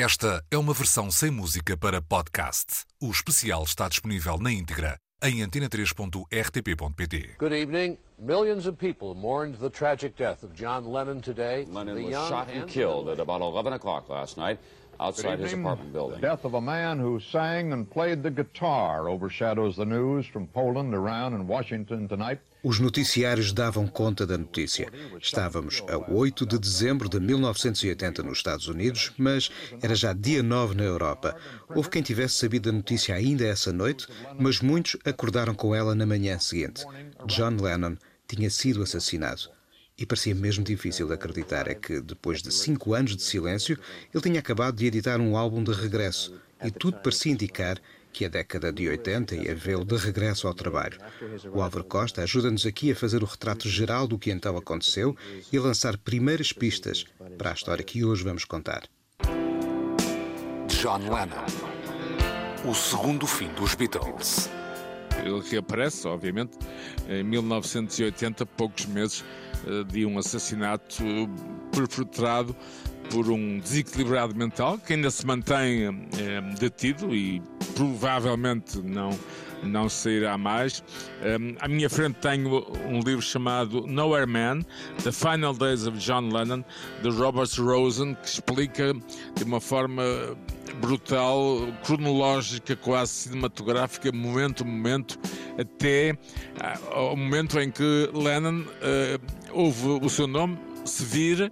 Esta é uma versão sem música para podcast. O especial está disponível na íntegra em antena3.rtp.pt. Good evening. Millions of people mourned the tragic death of John Lennon today. Lennon The was shot and and killed at about 11 o'clock last night outside his apartment The building. death of a man who sang and played the guitar overshadows the news from Poland, Iran, and Washington tonight. Os noticiários davam conta da notícia. Estávamos a 8 de dezembro de 1980 nos Estados Unidos, mas era já dia 9 na Europa. Houve quem tivesse sabido a notícia ainda essa noite, mas muitos acordaram com ela na manhã seguinte. John Lennon tinha sido assassinado. E parecia mesmo difícil de acreditar é que, depois de cinco anos de silêncio, ele tinha acabado de editar um álbum de regresso. E tudo parecia indicar que a década de 80 ia vê-lo de regresso ao trabalho. O Álvaro Costa ajuda-nos aqui a fazer o retrato geral do que então aconteceu e a lançar primeiras pistas para a história que hoje vamos contar. John Lennon. O segundo fim dos Beatles. Ele reaparece, obviamente, em 1980, poucos meses de um assassinato perpetrado por um desequilibrado mental que ainda se mantém eh, detido e provavelmente não não sairá mais. Um, à minha frente tenho um livro chamado Nowhere Man, The Final Days of John Lennon, de Robert Rosen, que explica de uma forma brutal, cronológica, quase cinematográfica, momento a momento, até ah, ao momento em que Lennon ouve o seu nome se vira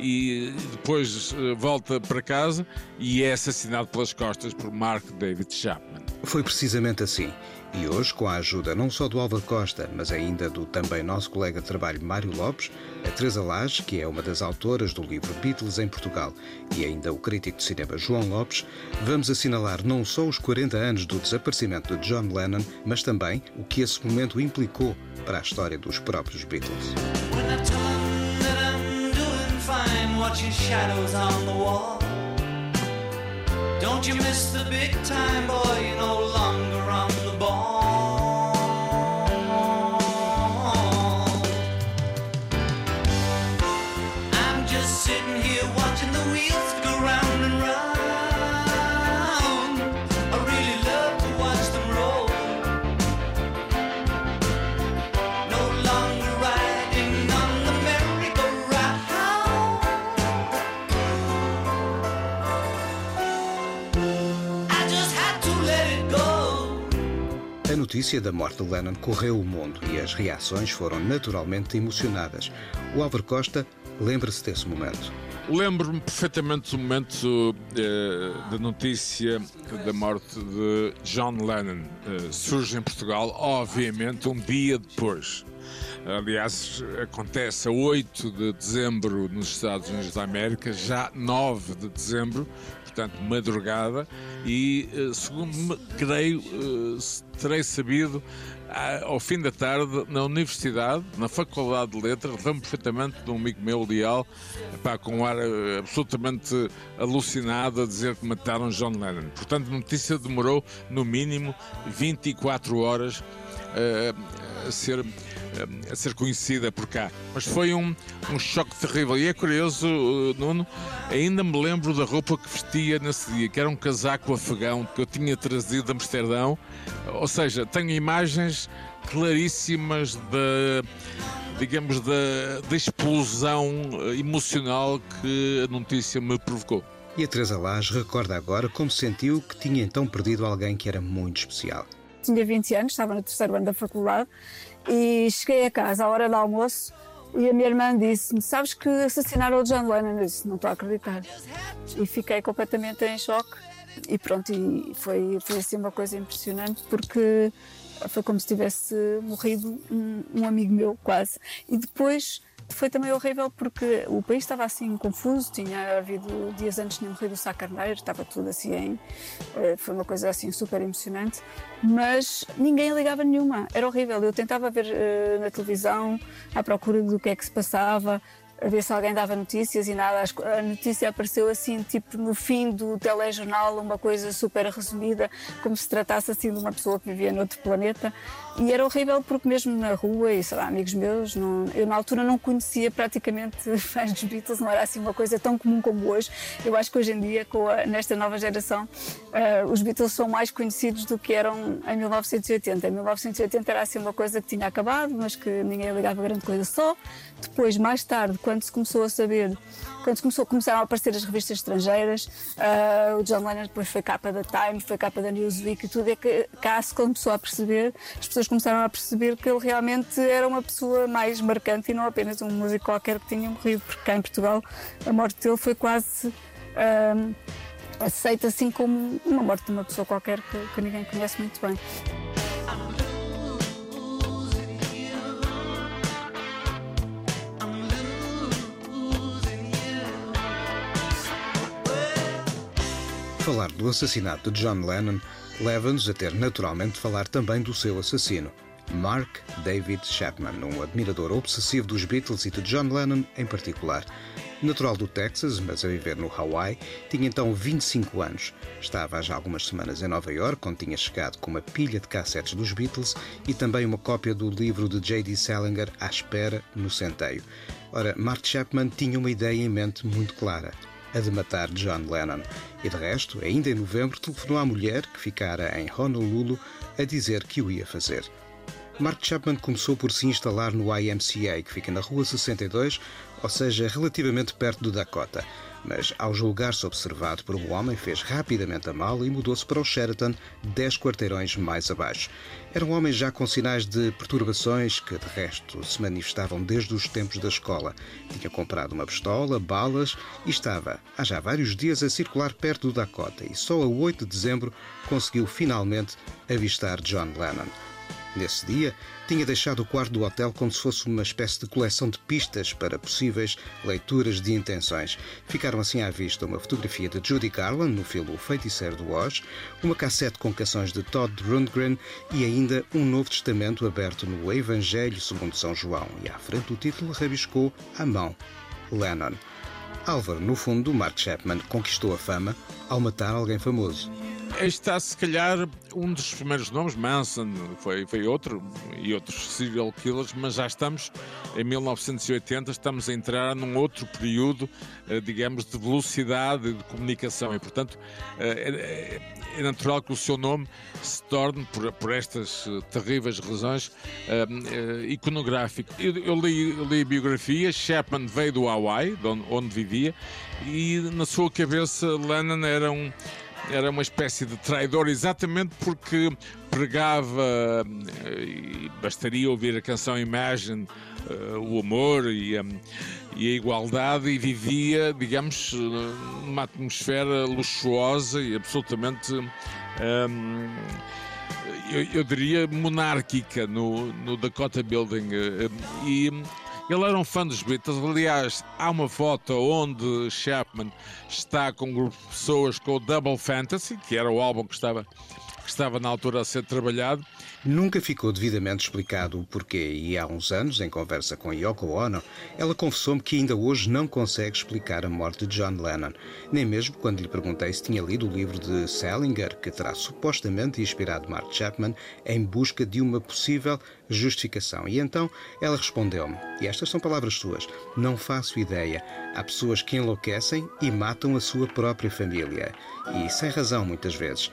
e depois uh, volta para casa e é assassinado pelas costas por Mark David Chapman. Foi precisamente assim. E hoje, com a ajuda não só do Álvaro Costa, mas ainda do também nosso colega de trabalho Mário Lopes, a Teresa Lage, que é uma das autoras do livro Beatles em Portugal, e ainda o crítico de cinema João Lopes, vamos assinalar não só os 40 anos do desaparecimento de John Lennon, mas também o que esse momento implicou para a história dos próprios Beatles. Watching shadows on the wall. Don't you miss the big time, boy? You're no longer on notícia da morte de Lennon correu o mundo e as reações foram naturalmente emocionadas. O Álvaro Costa lembra-se desse momento. Lembro-me perfeitamente do momento eh, da notícia da morte de John Lennon. Eh, surge em Portugal, obviamente, um dia depois. Aliás, acontece a 8 de dezembro nos Estados Unidos da América, já 9 de dezembro, portanto, madrugada, e eh, segundo me creio, eh, terei sabido ao fim da tarde na universidade, na Faculdade de Letras, lembro perfeitamente de um amigo meu, Leal, pá, com um ar eh, absolutamente alucinado a dizer que mataram John Lennon. Portanto, a notícia demorou no mínimo 24 horas eh, a ser a ser conhecida por cá. Mas foi um, um choque terrível. E é curioso, eh, Nuno, ainda me lembro da roupa que vestia nesse dia, que era um casaco afegão que eu tinha trazido de Amsterdão. Ou seja, tenho imagens claríssimas da digamos da, da explosão eh, emocional que a notícia me provocou. E a Teresa Lage recorda agora como sentiu que tinha então perdido alguém que era muito especial. Tinha 20 anos, estava no terceiro ano da faculdade e cheguei a casa à hora do almoço e a minha irmã disse-me: Sabes que assassinaram o John Lennon? Eu disse: Não estou a acreditar. E fiquei completamente em choque. E pronto, e foi, foi assim uma coisa impressionante porque foi como se tivesse morrido um, um amigo meu, quase. E depois foi também horrível porque o país estava assim confuso, tinha havido dias antes tinha morrido o Sá Carneiro, estava tudo assim em. eh, Foi uma coisa assim super emocionante, mas ninguém ligava nenhuma, era horrível. Eu tentava ver eh, na televisão à procura do que é que se passava, a ver se alguém dava notícias e nada. A notícia apareceu assim, tipo no fim do telejornal, uma coisa super resumida, como se tratasse assim de uma pessoa que vivia noutro planeta. E era horrível porque mesmo na rua, e sei lá, amigos meus, não, eu na altura não conhecia praticamente fãs dos Beatles, não era assim uma coisa tão comum como hoje. Eu acho que hoje em dia, a, nesta nova geração, uh, os Beatles são mais conhecidos do que eram em 1980. Em 1980 era assim uma coisa que tinha acabado, mas que ninguém ligava grande coisa só. Depois, mais tarde, quando se começou a saber, quando começou, começaram a aparecer as revistas estrangeiras, uh, o John Lennon depois foi capa da Time, foi capa da Newsweek e tudo, é que cá se começou a perceber, as pessoas começaram a perceber que ele realmente era uma pessoa mais marcante e não apenas um músico qualquer que tinha morrido, porque cá em Portugal a morte dele foi quase. Uh, aceita assim como uma morte de uma pessoa qualquer que, que ninguém conhece muito bem. Falar do assassinato de John Lennon leva-nos a ter naturalmente de falar também do seu assassino, Mark David Chapman, um admirador obsessivo dos Beatles e de John Lennon em particular. Natural do Texas, mas a viver no Hawaii, tinha então 25 anos. Estava há já algumas semanas em Nova York, onde tinha chegado com uma pilha de cassetes dos Beatles e também uma cópia do livro de J.D. Salinger à espera no centeio. Ora, Mark Chapman tinha uma ideia em mente muito clara a de matar John Lennon. E de resto, ainda em novembro, telefonou à mulher, que ficara em Honolulu, a dizer que o ia fazer. Mark Chapman começou por se instalar no YMCA, que fica na Rua 62, ou seja, relativamente perto do Dakota mas ao julgar-se observado por um homem, fez rapidamente a mala e mudou-se para o Sheraton, dez quarteirões mais abaixo. Era um homem já com sinais de perturbações que, de resto, se manifestavam desde os tempos da escola. Tinha comprado uma pistola, balas e estava, há já vários dias, a circular perto do Dakota e só a 8 de dezembro conseguiu finalmente avistar John Lennon. Nesse dia, tinha deixado o quarto do hotel como se fosse uma espécie de coleção de pistas para possíveis leituras de intenções. Ficaram assim à vista uma fotografia de Judy Garland no filme O Feiticeiro do Oz, uma cassete com canções de Todd Rundgren e ainda um Novo Testamento aberto no Evangelho segundo São João. E à frente do título rabiscou à mão Lennon. Álvaro, no fundo, Mark Chapman conquistou a fama ao matar alguém famoso está se calhar um dos primeiros nomes, Manson foi, foi outro, e outros serial killers, mas já estamos em 1980, estamos a entrar num outro período, eh, digamos, de velocidade de comunicação e, portanto, eh, é, é natural que o seu nome se torne, por, por estas eh, terríveis razões, iconográfico. Eu, eu, li, eu li a biografia, Chapman veio do Hawaii, onde, onde vivia, e na sua cabeça Lennon era um era uma espécie de traidor exatamente porque pregava, eh, e bastaria ouvir a canção Imagine, uh, o amor e a, e a, igualdade, e vivia, digamos, numa atmosfera luxuosa e absolutamente. Um, eu, eu, diria monárquica no, no Dakota Building. Eh, e ele era um fã dos Beatles. Aliás, há uma foto onde Chapman está com um grupo de pessoas com o Double Fantasy, que era o álbum que estava que estava na altura a ser trabalhado. Nunca ficou devidamente explicado o porquê, e há uns anos, em conversa com Yoko Ono, ela confessou-me que ainda hoje não consegue explicar a morte de John Lennon, nem mesmo quando lhe perguntei se tinha lido o livro de Salinger, que terá supostamente inspirado Mark Chapman, em busca de uma possível justificação. E então ela respondeu-me, e estas são palavras suas: Não faço ideia. Há pessoas que enlouquecem e matam a sua própria família. E sem razão, muitas vezes.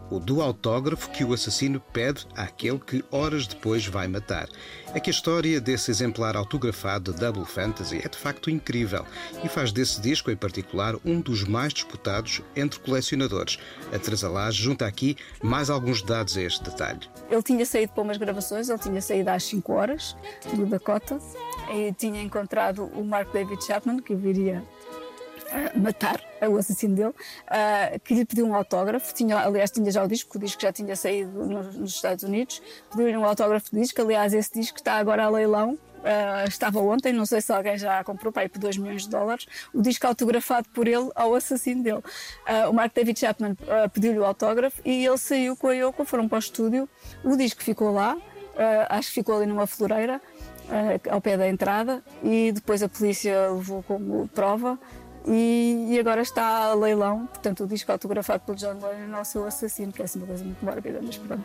o do autógrafo que o assassino pede àquele que horas depois vai matar. É que a história desse exemplar autografado de Double Fantasy é de facto incrível e faz desse disco em particular um dos mais disputados entre colecionadores. A Teresa Lage junta aqui mais alguns dados a este detalhe. Ele tinha saído para umas gravações, ele tinha saído às 5 horas do Dakota e tinha encontrado o Mark David Chapman, que viria matar o assassino dele, uh, que lhe pediu um autógrafo. Tinha, aliás, tinha já o disco, o disco já tinha saído nos, nos Estados Unidos. Pediu-lhe um autógrafo do disco. Aliás, esse disco está agora a leilão. Uh, estava ontem, não sei se alguém já comprou aí por 2 milhões de dólares, o disco autografado por ele ao assassino dele. Uh, o Mark David Chapman uh, pediu-lhe o autógrafo e ele saiu com a Yoko, foram para o estúdio. O disco ficou lá, acho que ficou ali numa floreira, ao pé da entrada, e depois a polícia levou como prova e, e, agora está a leilão, portanto, o disco autografado pelo John Lennon ao seu assassino, que é assim uma coisa muito mórbida, mas pronto.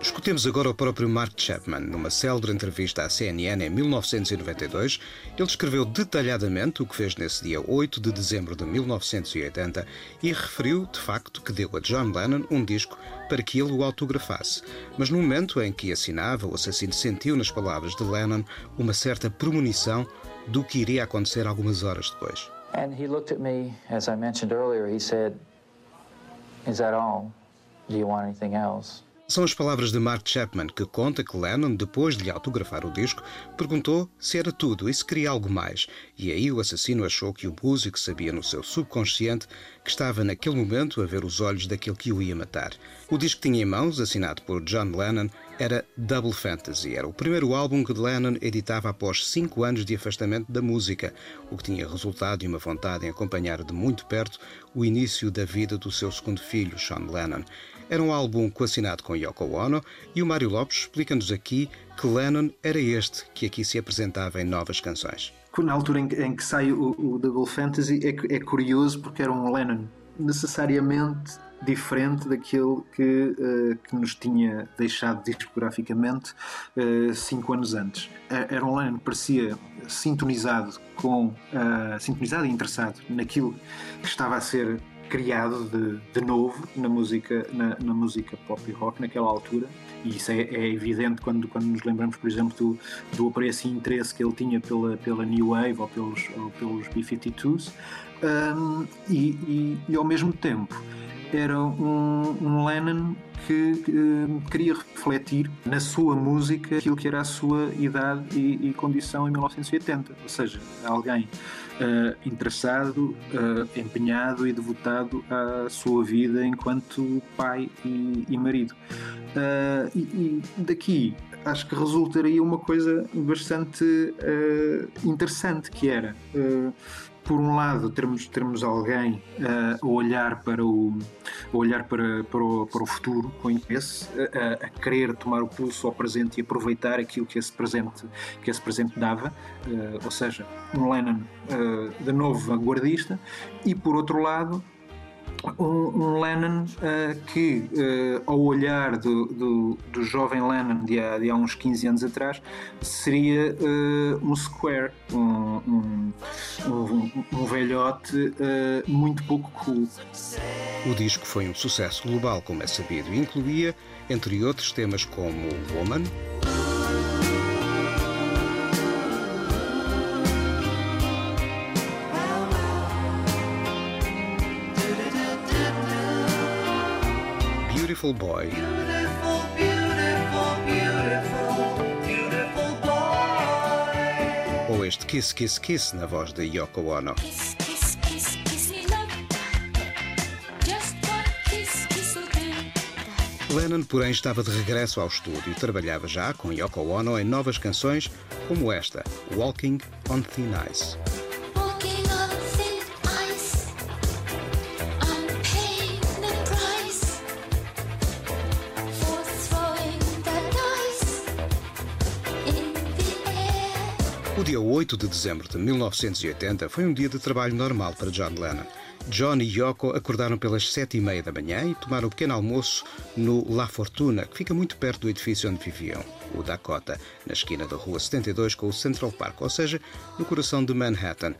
Escutemos agora o próprio Mark Chapman. Numa célebre entrevista à CNN em 1992, ele escreveu detalhadamente o que fez nesse dia 8 de dezembro de 1980 e referiu, de facto, que deu a John Lennon um disco para que ele o autografasse. Mas no momento em que assinava, o assassino sentiu nas palavras de Lennon uma certa premonição do que iria acontecer algumas horas depois. And he looked at me, as I mentioned earlier, he said, Is that all? Do you want anything else? São as palavras de Mark Chapman que conta que Lennon, depois de lhe autografar o disco, perguntou se era tudo e se queria algo mais. E aí o assassino achou que o músico sabia no seu subconsciente que estava naquele momento a ver os olhos daquele que o ia matar. O disco que tinha em mãos, assinado por John Lennon, era Double Fantasy. Era o primeiro álbum que Lennon editava após cinco anos de afastamento da música, o que tinha resultado em uma vontade em acompanhar de muito perto o início da vida do seu segundo filho, Sean Lennon. Era um álbum coassinado com Yoko Ono e o Mário Lopes explica-nos aqui que Lennon era este que aqui se apresentava em novas canções. Na altura em que, sai o, o, Double Fantasy é, é curioso porque era um Lennon necessariamente diferente daquele que, uh, que nos tinha deixado discograficamente uh, cinco anos antes. Era um Lennon que parecia sintonizado com uh, sintonizado e interessado naquilo que estava a ser criado de, de novo na música, na, na, música pop e rock naquela altura. E isso é, é, evidente quando, quando nos lembramos, por exemplo, do, do apreço e interesse que ele tinha pela, pela New Wave ou pelos, ou pelos B-52s. Um, e, e, e ao mesmo tempo era um, um Lennon que uh, queria refletir na sua música aquilo que era a sua idade e, e condição em 1980, ou seja, alguém uh, interessado, uh, empenhado e devotado à sua vida enquanto pai e, e marido. E, e, daqui acho que resultaria uma coisa bastante interessante que era por um lado, termos, termos alguém uh, a olhar para o, olhar para, para, o, para o futuro com interesse, a, a, querer tomar o pulso ao presente e aproveitar aquilo que esse presente, que esse presente dava, uh, ou seja, um Lennon uh, de novo vanguardista, e por outro lado, um, um Lennon uh, que, uh, ao olhar do, do, do, jovem Lennon de há, de há uns 15 anos atrás, seria uh, um square, um, um, um, velhote muito pouco cool. O disco foi um sucesso global, como é sabido, e incluía, entre outros temas como Woman. Beautiful Boy. Beautiful, beautiful, beautiful, boy. Ou este Kiss Kiss Kiss na voz de Yoko Ono. Kiss, kiss, kiss, Lennon, porém, estava de regresso ao estúdio e trabalhava já com Yoko Ono em novas canções como esta, Walking on Thin Ice. Dia 8 de dezembro de 1980 foi um dia de trabalho normal para John Lennon. John e Yoko acordaram pelas sete e meia da manhã e tomaram um pequeno almoço no La Fortuna, que fica muito perto do edifício onde viviam, o Dakota, na esquina da Rua 72 com o Central Park, ou seja, no coração de Manhattan.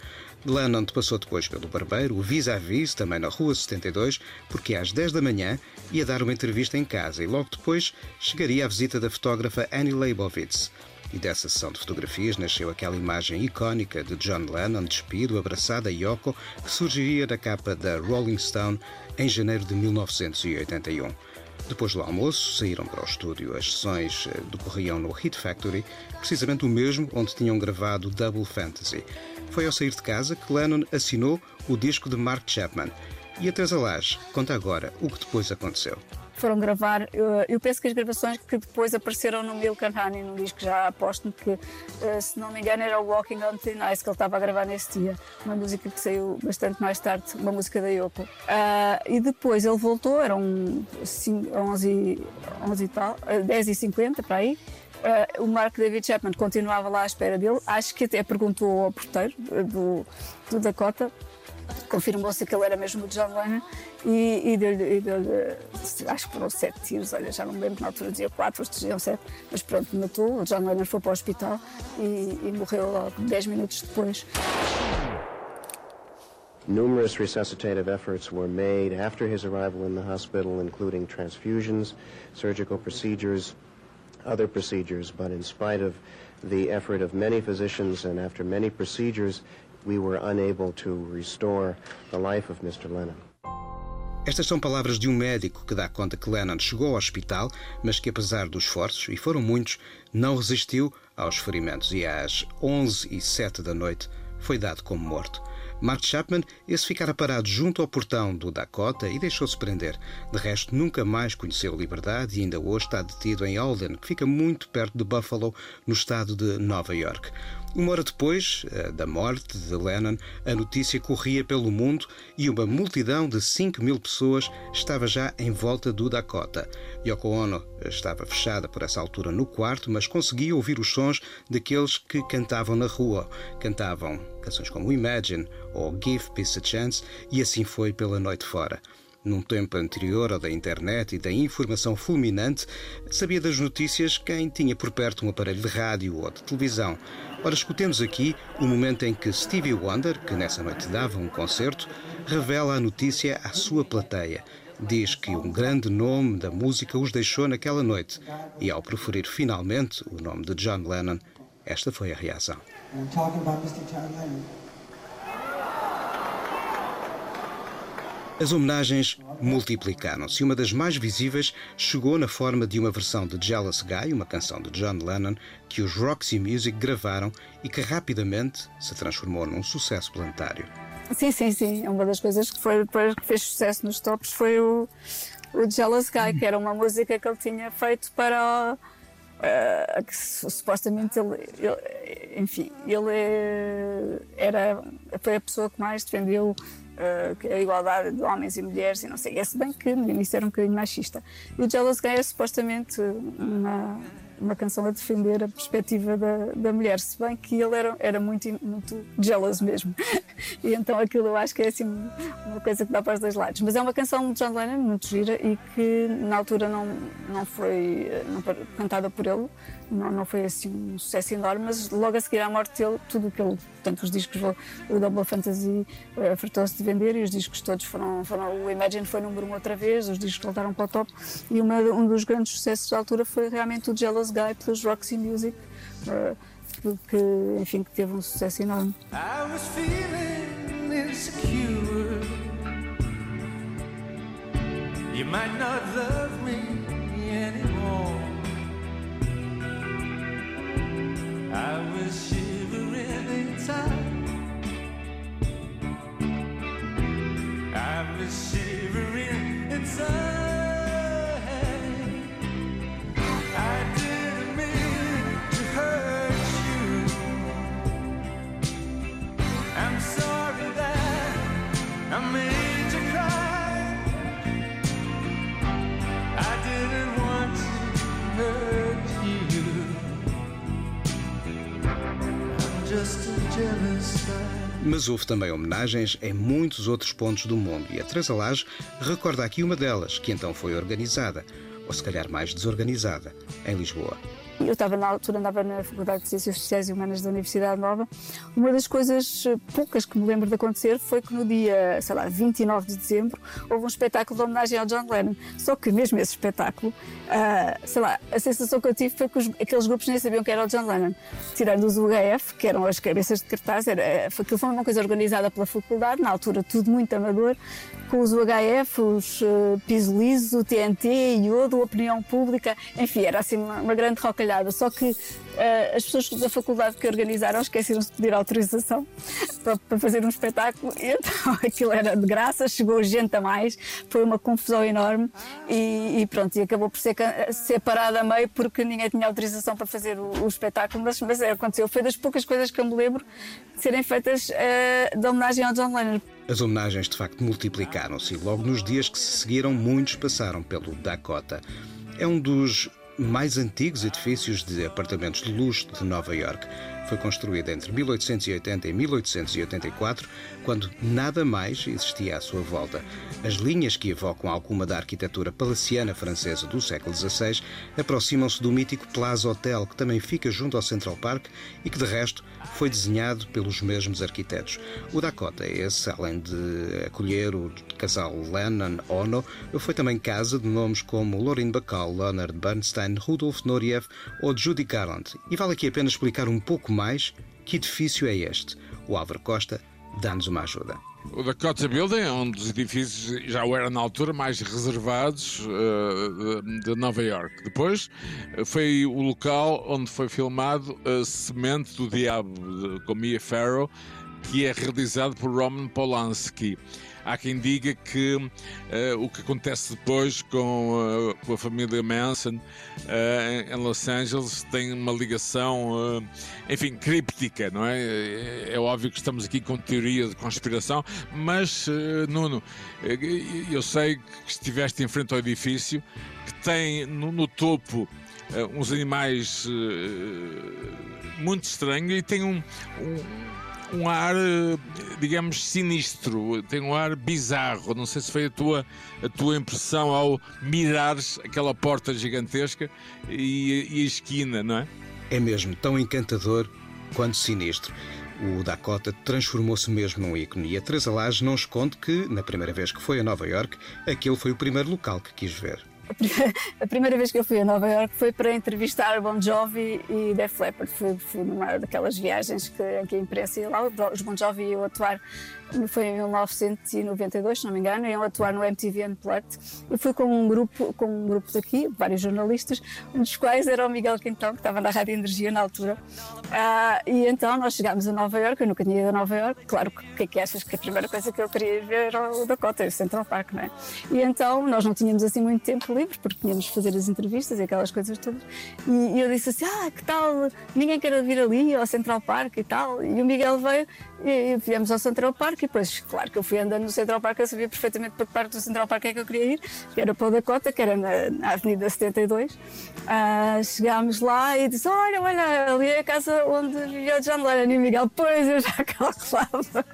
Lennon passou depois pelo barbeiro, o vis-à-vis, também na Rua 72, porque às 10 da manhã ia dar uma entrevista em casa e logo depois chegaria a visita da fotógrafa Annie Leibovitz. E dessa sessão de fotografias nasceu aquela imagem icónica de John Lennon despido, abraçado a Yoko, que surgiria da capa da Rolling Stone em janeiro de 1981. Depois do almoço, saíram para o estúdio. As sessões eh, decorriam no Hit Factory, precisamente o mesmo onde tinham gravado Double Fantasy. Foi ao sair de casa que Lennon assinou o disco de Mark Chapman. E a Teresa Lage conta agora o que depois aconteceu foram gravar. Eu, eu, penso que as gravações que depois apareceram no Milk Honey, num disco já aposto que, uh, se não me engano, era o Walking on Thin Ice que ele estava a gravar nesse dia. Uma música que saiu bastante mais tarde, uma música da Yoko. Uh, e depois ele voltou, eram 11, 11 e tal, 10 e 50 para aí. Uh, o Mark David Chapman continuava lá à espera dele. Acho que até perguntou ao porteiro do, do Dakota confirmou-se que ele era mesmo o John Lennon e, e deu-lhe, deu acho que foram sete tiros, olha, já não me lembro, na altura dizia quatro, outros diziam sete, mas pronto, matou, o John Lennon foi para o hospital e, e morreu logo dez minutos depois. Numerous resuscitative efforts were made after his arrival in the hospital, including transfusions, surgical procedures, other procedures, but in spite of the effort of many physicians and after many procedures, we were unable to restore the life of Mr. Lennon. Estas são palavras de um médico que dá conta que Lennon chegou ao hospital, mas que apesar dos esforços, e foram muitos, não resistiu aos ferimentos e às 11 e 7 da noite foi dado como morto. Mark Chapman, esse ficara parado junto ao portão do Dakota e deixou-se prender. De resto, nunca mais conheceu liberdade e ainda hoje está detido em Alden, que fica muito perto de Buffalo, no estado de Nova York. Uma hora depois eh, da morte de Lennon, a notícia corria pelo mundo e uma multidão de 5 mil pessoas estava já em volta do Dakota. Yoko Ono estava fechada por essa altura no quarto, mas conseguia ouvir os sons daqueles que cantavam na rua. Cantavam canções como Imagine ou Give Peace a Chance, e assim foi pela noite fora. Num tempo anterior ao da internet e da informação fulminante, sabia das notícias quem tinha por perto um aparelho de rádio ou de televisão. Ora, escutemos aqui o momento em que Stevie Wonder, que nessa noite dava um concerto, revela a notícia à sua plateia. Diz que um grande nome da música os deixou naquela noite e, ao proferir finalmente o nome de John Lennon, esta foi a reação. As homenagens multiplicaram-se e uma das mais visíveis chegou na forma de uma versão de Jealous Guy, uma canção de John Lennon, que os Roxy Music gravaram e que rapidamente se transformou num sucesso planetário. Sim, sim, sim. Uma das coisas que, foi, que fez sucesso nos tops foi o, o Jealous Guy, que era uma música que ele tinha feito para Uh, que supostamente ele, ele, enfim, ele é, era, foi a pessoa que mais defendeu uh, a igualdade de homens e mulheres e não sei, é se bem que no início era um bocadinho machista. E o Jealous Guy é supostamente uma uma canção a defender a perspectiva da, da mulher, se bem que ele era, era muito, muito jealous mesmo. e então aquilo eu acho que é assim uma coisa que dá para os dois lados. Mas é uma canção de John Lennon muito gira e que na altura não, não foi não, cantada por ele, não, não foi assim um sucesso enorme, mas logo a seguir à morte dele, tudo o que ele, portanto, os discos, o Double Fantasy uh, fartou-se de vender e os discos todos foram, foram, o Imagine foi número um outra vez, os discos voltaram para o top e uma, um dos grandes sucessos da altura foi realmente o Jealous Guy pelos Roxy Music, uh, que, enfim, que teve um sucesso enorme. I was feeling insecure. You might not love me anymore. I was shivering inside. I was shivering inside. Mas houve também homenagens em muitos outros pontos do mundo e a Teresa Lage recorda aqui uma delas, que então foi organizada, ou se calhar mais desorganizada, em Lisboa. Eu estava na altura, andava na Faculdade de Ciências Sociais e Humanas da Universidade Nova. Uma das coisas eh, poucas que me lembro de acontecer foi que no dia, sei lá, 29 de dezembro, houve um espetáculo de homenagem ao John Lennon. Só que mesmo esse espetáculo, uh, sei lá, a sensação que eu tive foi que os, aqueles grupos nem sabiam que era o John Lennon. Tirando os UHF, que eram as cabeças de cartaz, era, aquilo foi uma coisa organizada pela faculdade, na altura tudo muito amador, com os UHF, os uh, Piso Liso, o TNT, Iodo, Opinião Pública, enfim, era assim uma, uma grande roca calhada. Só que as pessoas da faculdade que organizaram esqueceram-se de pedir autorização para, fazer um espetáculo e então aquilo era de graça, chegou gente a mais, foi uma confusão enorme e, e pronto, e acabou por ser, ser parada a meio porque ninguém tinha autorização para fazer o, o espetáculo, mas, mas é, aconteceu. Foi das poucas coisas que eu me lembro de serem feitas uh, de homenagem ao John Lennon. As homenagens de facto multiplicaram-se e logo nos dias que se seguiram muitos passaram pelo Dakota. É um dos mais antigos edifícios de apartamentos de luxo de Nova York. Foi construída entre 1880 e 1884, quando nada mais existia à sua volta. As linhas que evocam alguma da arquitetura palaciana francesa do século XVI aproximam-se do mítico Plaza Hotel, que também fica junto ao Central Park e que, de resto, foi desenhado pelos mesmos arquitetos. O Dakota, esse, além de acolher o casal Lennon-Ono, foi também casa de nomes como Lorin Bacall, Leonard Bernstein, Rudolf Nureyev ou Judy Garland. E vale aqui apenas explicar um pouco mais que edifício é este. O Álvaro Costa dá-nos uma ajuda. O Dakota Building é um dos edifícios, já o era na altura, mais reservados uh, de Nova York. Depois uh, foi o local onde foi filmado a Semente do Diabo, com Mia Farrow, que é realizado por Roman Polanski. Há quem diga que uh, o que acontece depois com, uh, com a família Manson uh, em Los Angeles tem uma ligação, enfim, críptica, não é? é? É óbvio que estamos aqui com teoria de conspiração, mas, Nuno, eu sei que estiveste em frente ao edifício que tem no, no topo uns animais muito estranhos e tem um, um um ar, eh, digamos, sinistro, tem um ar bizarro. Não sei se foi a tua, a tua impressão ao mirares aquela porta gigantesca e, e a esquina, não é? É mesmo tão encantador quanto sinistro. O Dakota transformou-se mesmo num ícone e a Teresa Lage não esconde que, na primeira vez que foi a Nova York, aquele foi o primeiro local que quis ver. a primeira vez que eu fui a Nova York foi para entrevistar Bon Jovi e Def Leppard. Fui, fui numa daquelas viagens que, que a imprensa ia lá, os Bon Jovi iam atuar foi em 1992, se não me engano, iam atuar no MTV Unplugged. Eu fui com um grupo, com um grupo daqui, vários jornalistas, um dos quais era o Miguel Quintão, que estava na Rádio Energia na altura. Ah, e então nós chegámos a Nova York, eu nunca tinha ido a Nova York, claro, o que é que achas que a primeira coisa que eu queria ver era o Dakota, o Central Park, não é? E então nós não tínhamos assim muito tempo livre, porque tínhamos de fazer as entrevistas e aquelas coisas todas. E, eu disse assim, ah, que tal, ninguém quer vir ali ao Central Park e tal. E o Miguel veio e, e viemos ao Central Park e depois, claro que eu fui andando no Central Park, eu sabia perfeitamente para que parte do Central Park é que eu queria ir, que era para o Dakota, que era na, na Avenida 72. Uh, ah, chegámos lá e disse: Olha, olha, ali é a casa onde vivia o John Lennon e Miguel. Pois, eu já calculava.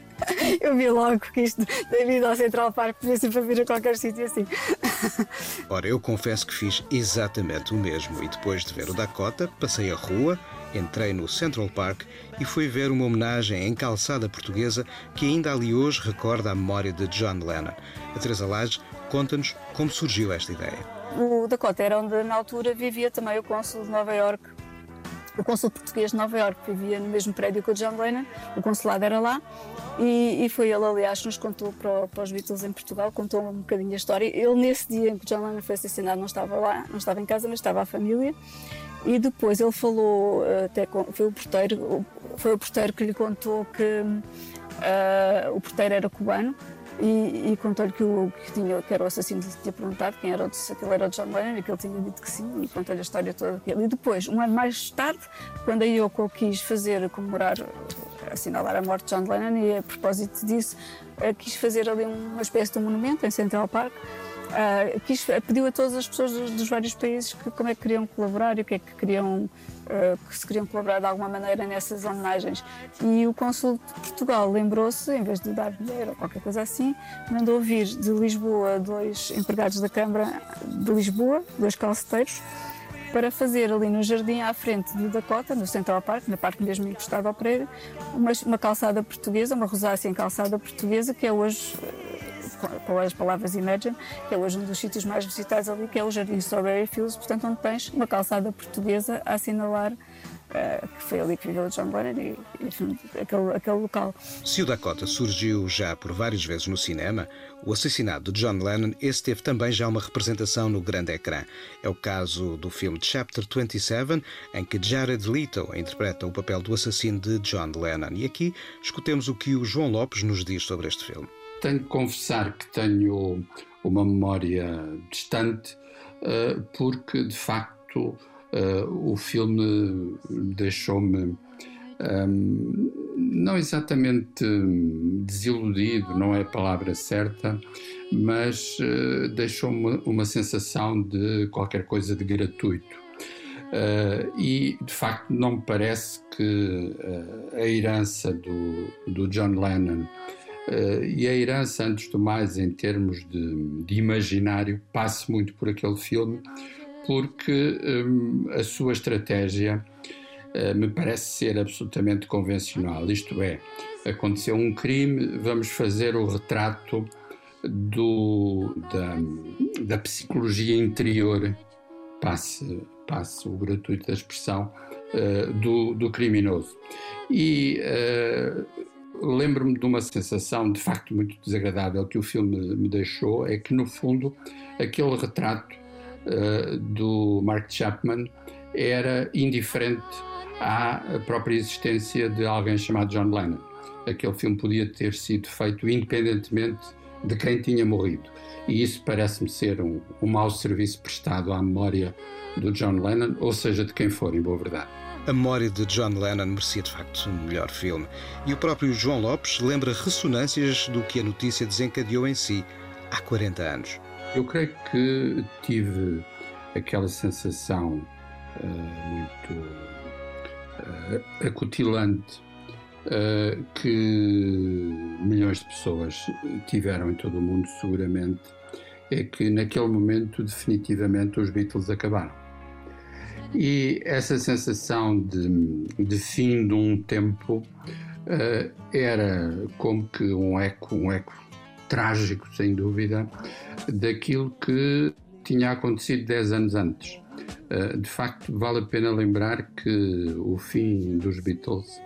Eu vi logo que isto devido ao Central Park podia ser para vir a qualquer sítio assim. Ora, eu confesso que fiz exatamente o mesmo e depois de ver o Dakota, passei a rua Entrei no Central Park e fui ver uma homenagem em calçada portuguesa que ainda ali hoje recorda a memória de John Lennon. A Teresa Lage conta-nos como surgiu esta ideia. O Dakota era onde na altura vivia também o cônsul de Nova York. O cônsul português de Nova York vivia no mesmo prédio que o John Lennon, o consulado era lá e, e foi ele, aliás, que nos contou para, para, os Beatles em Portugal, contou um bocadinho a história. Ele, nesse dia em que o John Lennon foi assassinado, não estava lá, não estava em casa, mas estava a família e depois ele falou, eh, até com, foi o porteiro, foi o porteiro que lhe contou que uh, o porteiro era cubano e, e contou-lhe que, o, que, tinha, que era o assassino que tinha perguntado quem era, se aquele era o John Lennon e que ele tinha dito que sim e contou-lhe a história toda. E depois, um ano mais tarde, quando a Yoko quis fazer, comemorar, assinalar a morte de John Lennon e a propósito disso, eh, quis fazer ali uma espécie de um monumento em Central Park Uh, quis, pediu a todas as pessoas dos, dos, vários países que, como é que queriam colaborar e o que é que queriam, uh, que se queriam colaborar de alguma maneira nessas homenagens. E o Consul de Portugal lembrou-se, em vez de dar dinheiro ou qualquer coisa assim, mandou vir de Lisboa dois empregados da Câmara de Lisboa, dois calceteiros, para fazer ali no jardim à frente do Dakota, no Central Park, na parte mesmo encostada ao prédio, uma, uma calçada portuguesa, uma rosácea em calçada portuguesa, que é hoje com as palavras Imagine, que é hoje um dos sítios mais visitados ali, que é o Jardim Strawberry Fields, portanto, onde tens uma calçada portuguesa a assinalar uh, que foi ali que viveu John Lennon e, e aquele, aquele local. Se o Dakota surgiu já por várias vezes no cinema, o assassinato de John Lennon, esse teve também já uma representação no grande ecrã. É o caso do filme Chapter 27, em que Jared Leto interpreta o papel do assassino de John Lennon. E aqui escutemos o que o João Lopes nos diz sobre este filme. Tenho que confessar que tenho uma memória distante, uh, porque de facto uh, o filme deixou-me um, não exatamente desiludido, não é a palavra certa, mas uh, deixou-me uma sensação de qualquer coisa de gratuito. Uh, e de facto não me parece que uh, a herança do, do John Lennon e a herança, antes do mais, em termos de, de imaginário, passe muito por aquele filme, porque um, a sua estratégia eh, me parece ser absolutamente convencional. Isto é, aconteceu um crime, vamos fazer o retrato do, da, da psicologia interior, passe, passe o gratuito da expressão, uh, do, do criminoso. E uh, lembro-me de uma sensação de facto muito desagradável que o filme me deixou, é que no fundo aquele retrato uh, do Mark Chapman era indiferente à própria existência de alguém chamado John Lennon. Aquele filme podia ter sido feito independentemente de quem tinha morrido. E isso parece-me ser um, um mau serviço prestado à memória do John Lennon, ou seja, de quem for, em boa verdade. A memória de John Lennon merecia de facto um melhor filme. E o próprio João Lopes lembra ressonâncias do que a notícia desencadeou em si há 40 anos. Eu creio que tive aquela sensação uh, muito uh, acutilante uh, que milhões de pessoas tiveram em todo o mundo, seguramente, é que naquele momento definitivamente os Beatles acabaram. E essa sensação de, de fim de um tempo uh, era como que um eco, um eco trágico, sem dúvida, daquilo que tinha acontecido 10 anos antes. Eh, de facto, vale a pena lembrar que o fim dos Beatles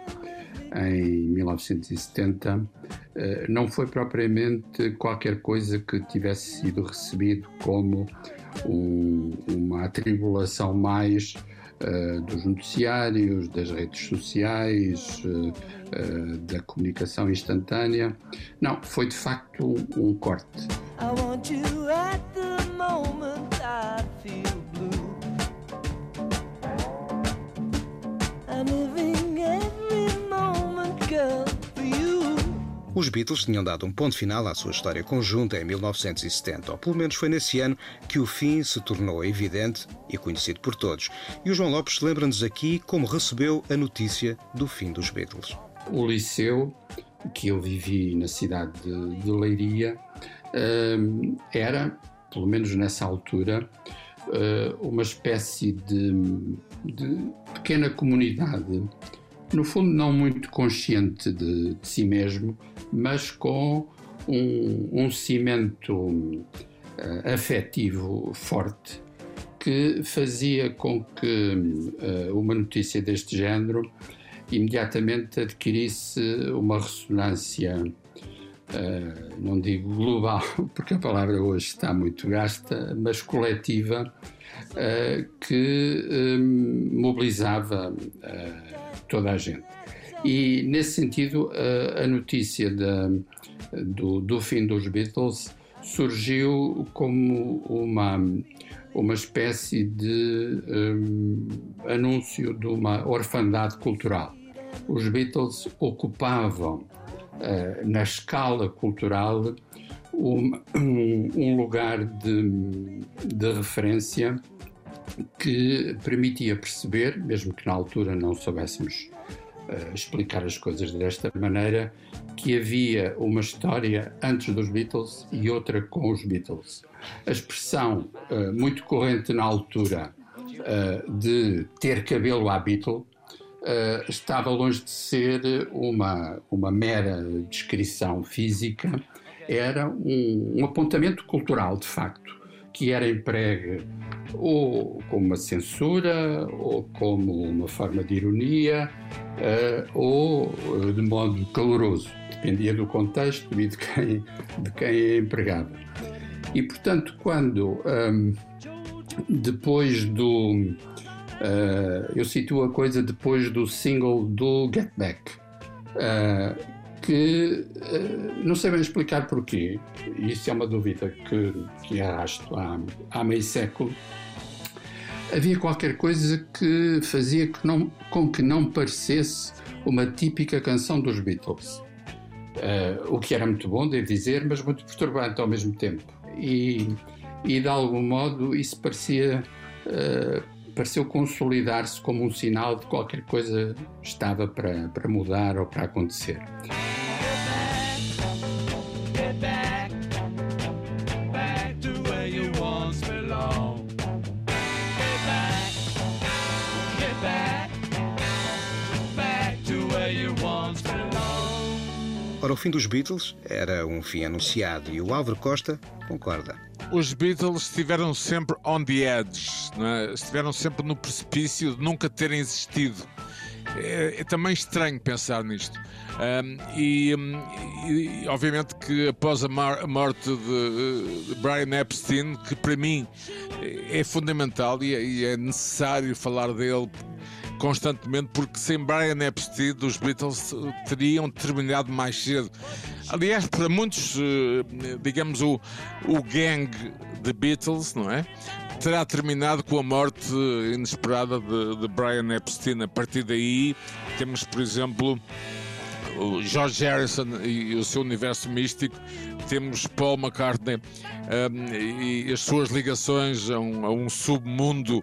em 1970 eh, não foi propriamente qualquer coisa que tivesse sido recebido como um, uma atribulação mais uh, dos noticiários, das redes sociais, uh, uh, da comunicação instantânea. Não, foi de facto um, um corte. Os Beatles tinham dado um ponto final à sua história conjunta em 1970, ou pelo menos foi nesse ano que o fim se tornou evidente e conhecido por todos. E o João Lopes lembra-nos aqui como recebeu a notícia do fim dos Beatles. O liceu que eu vivi na cidade de, de Leiria hum, era, pelo menos nessa altura, hum, uma espécie de, de pequena comunidade no fundo não muito consciente de, de si mesmo, mas com um, um cimento uh, afetivo forte que fazia com que uh, uma notícia deste género imediatamente adquirisse uma ressonância, uh, não digo global, porque a palavra hoje está muito gasta, mas coletiva, que mobilizava toda a gente. E nesse sentido, a notícia da, do, do fim dos Beatles surgiu como uma, uma espécie de um, anúncio de uma orfandade cultural. Os Beatles ocupavam, uh, na escala cultural, um, um, lugar de, de referência que permitia perceber, mesmo que na altura não soubéssemos uh, explicar as coisas desta maneira, que havia uma história antes dos Beatles e outra com os Beatles. A expressão uh, muito corrente na altura uh, de ter cabelo à Beatle estava longe de ser uma, uma mera descrição física, era um, um apontamento cultural, de facto que era empregue ou como uma censura, ou como uma forma de ironia, uh, ou de modo caloroso. Dependia do contexto e de quem, de quem empregava. E, portanto, quando um, depois do. Uh, eu situo a coisa depois do single do Get Back. Uh, que uh, não sei bem explicar porquê, isso é uma dúvida que, que arrasto há, há meio século, havia qualquer coisa que fazia que não, com que não parecesse uma típica canção dos Beatles. Uh, o que era muito bom, devo dizer, mas muito perturbante ao mesmo tempo. E, e de algum modo isso parecia uh, pareceu consolidar-se como um sinal de qualquer coisa estava para, para mudar ou para acontecer. Fim dos Beatles era um fim anunciado e o Álvaro Costa concorda. Os Beatles estiveram sempre on the edge, é? estiveram sempre no precipício de nunca terem existido. É, é também estranho pensar nisto. Um, e, e, obviamente que após a, a morte de, de, Brian Epstein, que para mim é fundamental e é, e é necessário falar dele constantemente, porque sem Brian Epstein, os Beatles teriam terminado mais cedo. Aliás, para muitos, eh, digamos, o, o gang de Beatles, não é? Terá terminado com a morte inesperada de, de Brian Epstein. A partir daí, temos, por exemplo, o George Harrison e o seu universo místico, temos Paul McCartney um, e as suas ligações a um, a um submundo,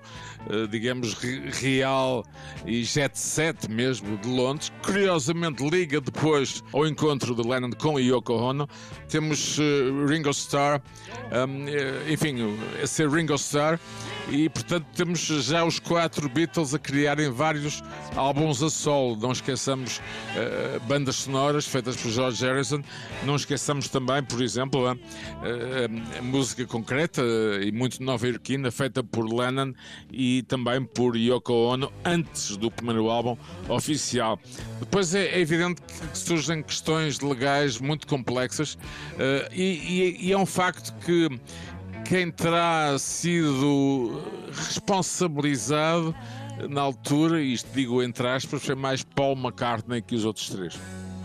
uh, digamos, real e jet set mesmo de Londres. Curiosamente, liga depois ao encontro de Lennon com Yoko Ono. Temos uh, Ringo Starr, um, eh, enfim, esse Ringo Starr e portanto temos já os quatro Beatles a criarem vários álbuns a solo. Não esqueçamos uh, bandas sonoras feitas por George Harrison, não esqueçamos também, por exemplo, a, a, a música concreta e muito nova-iorquina feita por Lennon e também por Yoko Ono antes do primeiro álbum oficial. Depois é, é evidente que surgem questões legais muito complexas uh, e, e, e é um facto que quem terá sido responsabilizado na altura, isto digo entre aspas, foi mais Paul McCartney que os outros três.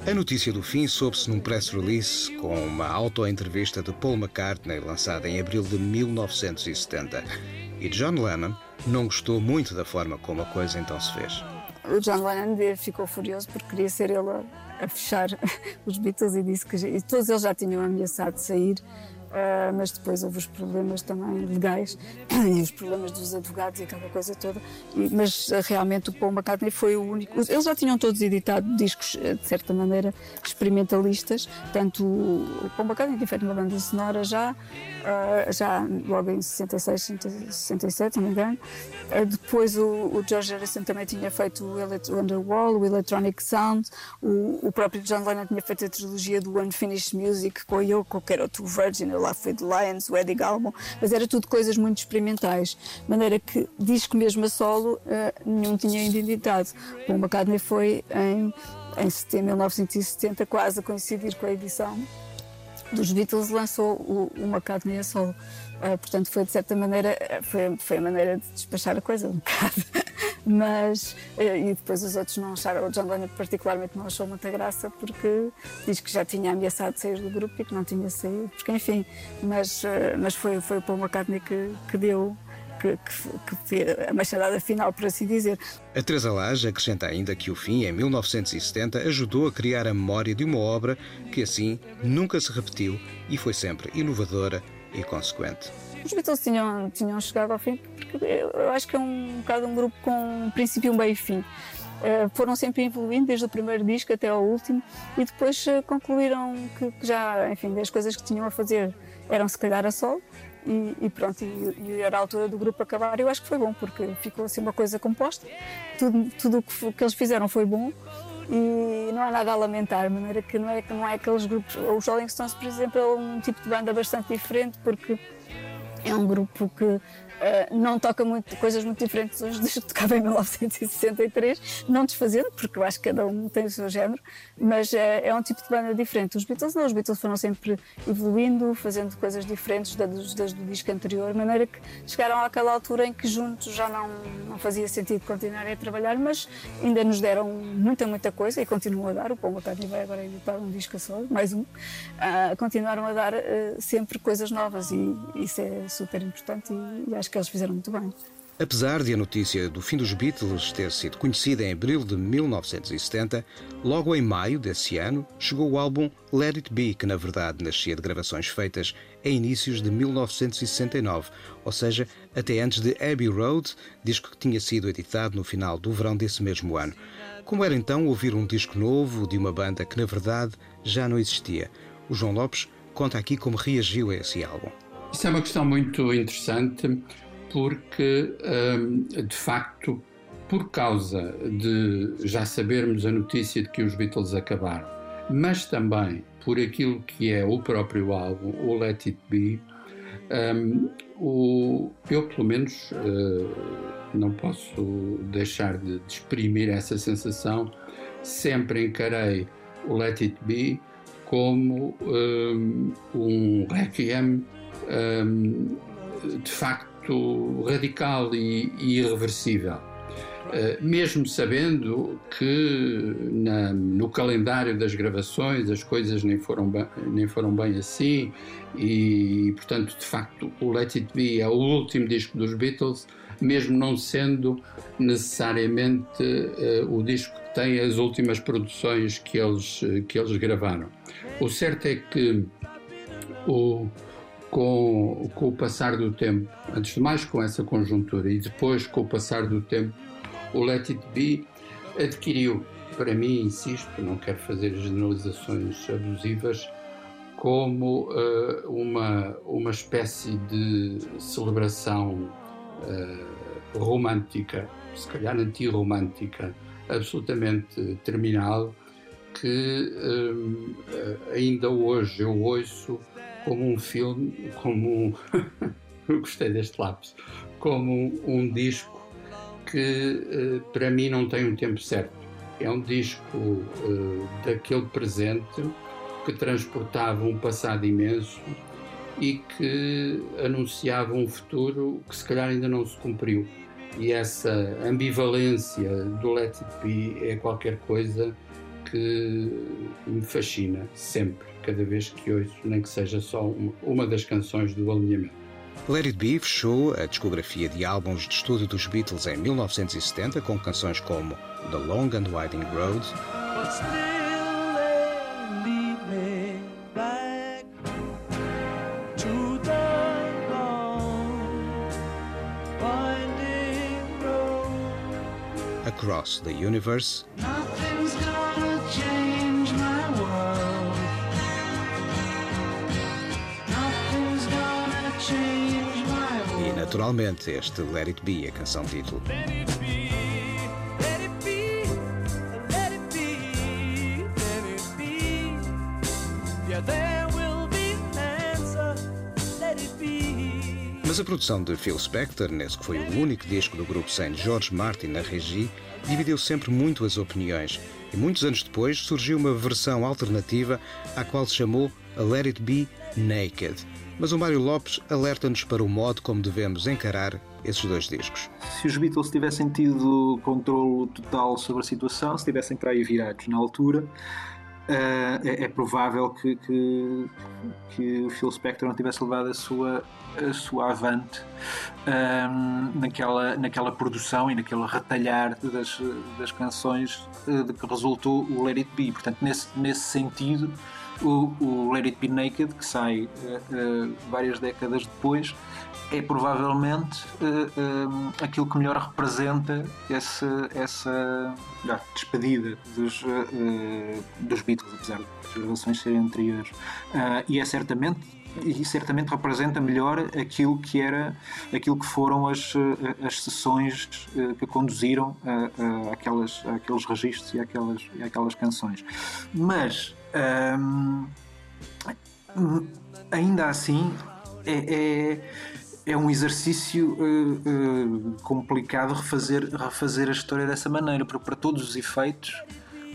A notícia do fim soube-se num press release com uma auto-entrevista de Paul McCartney lançada em abril de 1970. E John Lennon não gostou muito da forma como a coisa então se fez. O John Lennon ficou furioso porque queria ser ele a, fechar os Beatles e disse que e todos eles já tinham ameaçado de sair Uh, mas depois houve os problemas também legais e os problemas dos advogados e aquela coisa toda. Mas uh, realmente o Paul McCartney foi o único. Eles já tinham todos editado discos, uh, de certa maneira, experimentalistas. Tanto o, Paul McCartney tinha feito uma banda sonora já, já logo em 66, 67, não me engano. depois o, o, George Harrison também tinha feito o, o Underwall, o Electronic Sound. O, o próprio John Lennon tinha feito a trilogia do Unfinished Music com a Yoko, que era o Virgin lá foi de Lions, o Eddie Galmon, mas era tudo coisas muito experimentais. De maneira que disco mesmo a solo uh, nenhum tinha ainda editado. O McCartney foi em, em setembro de 1970, quase a coincidir com a edição dos Beatles, lançou o, o McCartney a solo. Uh, portanto, foi de certa maneira, eh, foi, foi a maneira de despachar a coisa um bocado. Mas, uh, e depois os outros não acharam, o John Lennon particularmente não achou muita graça porque diz que já tinha ameaçado sair do grupo e que não tinha saído, porque enfim, mas, uh, mas foi, foi o Paul McCartney que, que deu que, que, que a machadada final, por assim dizer. A Teresa Lage acrescenta ainda que o fim, em 1970, ajudou a criar a memória de uma obra que assim nunca se repetiu e foi sempre inovadora e consequente. Os Beatles tinham, tinham chegado ao fim porque eu acho que é um bocado um grupo com um princípio, um meio e fim. Uh, foram sempre evoluindo desde o primeiro disco até ao último e depois uh, concluíram que, que, já, enfim, as coisas que tinham a fazer eram se calhar a sol e, e pronto, e, e, era a altura do grupo acabar. Eu acho que foi bom porque ficou assim uma coisa composta. Tudo, tudo o que, que eles fizeram foi bom e não há nada a lamentar, de maneira que não é, não é aqueles grupos. Os Rolling Stones, por exemplo, é um tipo de banda bastante diferente porque É um grupo que Uh, não toca muito, coisas muito diferentes hoje desde que tocava em 1963, não desfazendo, porque eu acho que cada um tem o seu género, mas uh, é um tipo de banda diferente. Os Beatles não, os Beatles foram sempre evoluindo, fazendo coisas diferentes desde, desde o disco anterior, de maneira que chegaram àquela altura em que juntos já não, não fazia sentido continuarem a trabalhar, mas ainda nos deram muita, muita coisa e continuam a dar. O Paul McCartney vai agora editar um disco só, mais um. Uh, continuaram a dar sempre coisas novas e isso é super importante e, e acho que eles fizeram muito bem. Apesar de a notícia do fim dos Beatles ter sido conhecida em abril de 1970, logo em maio desse ano chegou o álbum Let It Be, que na verdade nascia de gravações feitas em inícios de 1969, ou seja, até antes de Abbey Road, disco que tinha sido editado no final do verão desse mesmo ano. Como era então ouvir um disco novo de uma banda que na verdade já não existia? O João Lopes conta aqui como reagiu a esse álbum. Isso é uma questão muito interessante porque, hum, de facto, por causa de já sabermos a notícia de que os Beatles acabaram, mas também por aquilo que é o próprio álbum, o Let It Be, um, o, eu, pelo menos, uh, não posso deixar de, de exprimir essa sensação. Sempre encarei o Let It Be como um, um requiem de facto radical e, irreversível. Uh, mesmo sabendo que na, no calendário das gravações as coisas nem foram, bem, nem foram bem assim, e portanto, de facto, o Let It Be é o último disco dos Beatles, mesmo não sendo necessariamente uh, o disco que tem as últimas produções que eles, que eles gravaram. O certo é que o, com, com o passar do tempo, antes de mais com essa conjuntura. E depois com o passar do tempo, o Let It Be adquiriu, para mim, insisto, não quero fazer generalizações abusivas, como uh, uma, uma espécie de celebração uh, romântica, se calhar antirromântica, absolutamente terminal, que uh, ainda hoje eu ouço como um filme, como um. eu gostei deste lápis, como um, disco que uh, para mim não tem um tempo certo. É um disco uh, daquele presente que transportava um passado imenso e que anunciava um futuro que se calhar ainda não se cumpriu. E essa ambivalência do Let It Be é qualquer coisa que me fascina sempre cada vez que ouço, nem que seja só uma, uma das canções do alinhamento. Let It Be fechou a discografia de álbuns de estúdio dos Beatles em 1970 com canções como The Long and Winding Road. Across the Universe. Naturalmente este Let It Be, a canção título. Mas a produção de Phil Spector, nesse que foi o único disco do grupo sem George Martin na regie, dividiu sempre muito as opiniões e muitos anos depois surgiu uma versão alternativa à qual se chamou a Let It Be Naked. Mas o Mário Lopes alerta-nos para o modo como devemos encarar esses dois discos. Se os Beatles tivessem tido controle total sobre a situação, se tivessem para aí virados na altura, Uh, é, é, provável que, que, que, o Phil Spector não tivesse levado a sua, a sua avante um, ehm, naquela, naquela produção e naquele retalhar das, das canções uh, de que resultou o Let It Be. Portanto, nesse, nesse sentido, o, o Let It Be Naked, que sai uh, várias décadas depois, é provavelmente uh, aquilo que melhor representa esse, essa despedida dos, dos Beatles, apesar das gravações serem anteriores. e é certamente e certamente representa melhor aquilo que era aquilo que foram as, as sessões que conduziram a, a, aquelas, aqueles registros e aquelas, aquelas canções mas um, ainda assim, é, é, é um exercício uh, uh, complicado refazer, refazer a história dessa maneira, porque para todos os efeitos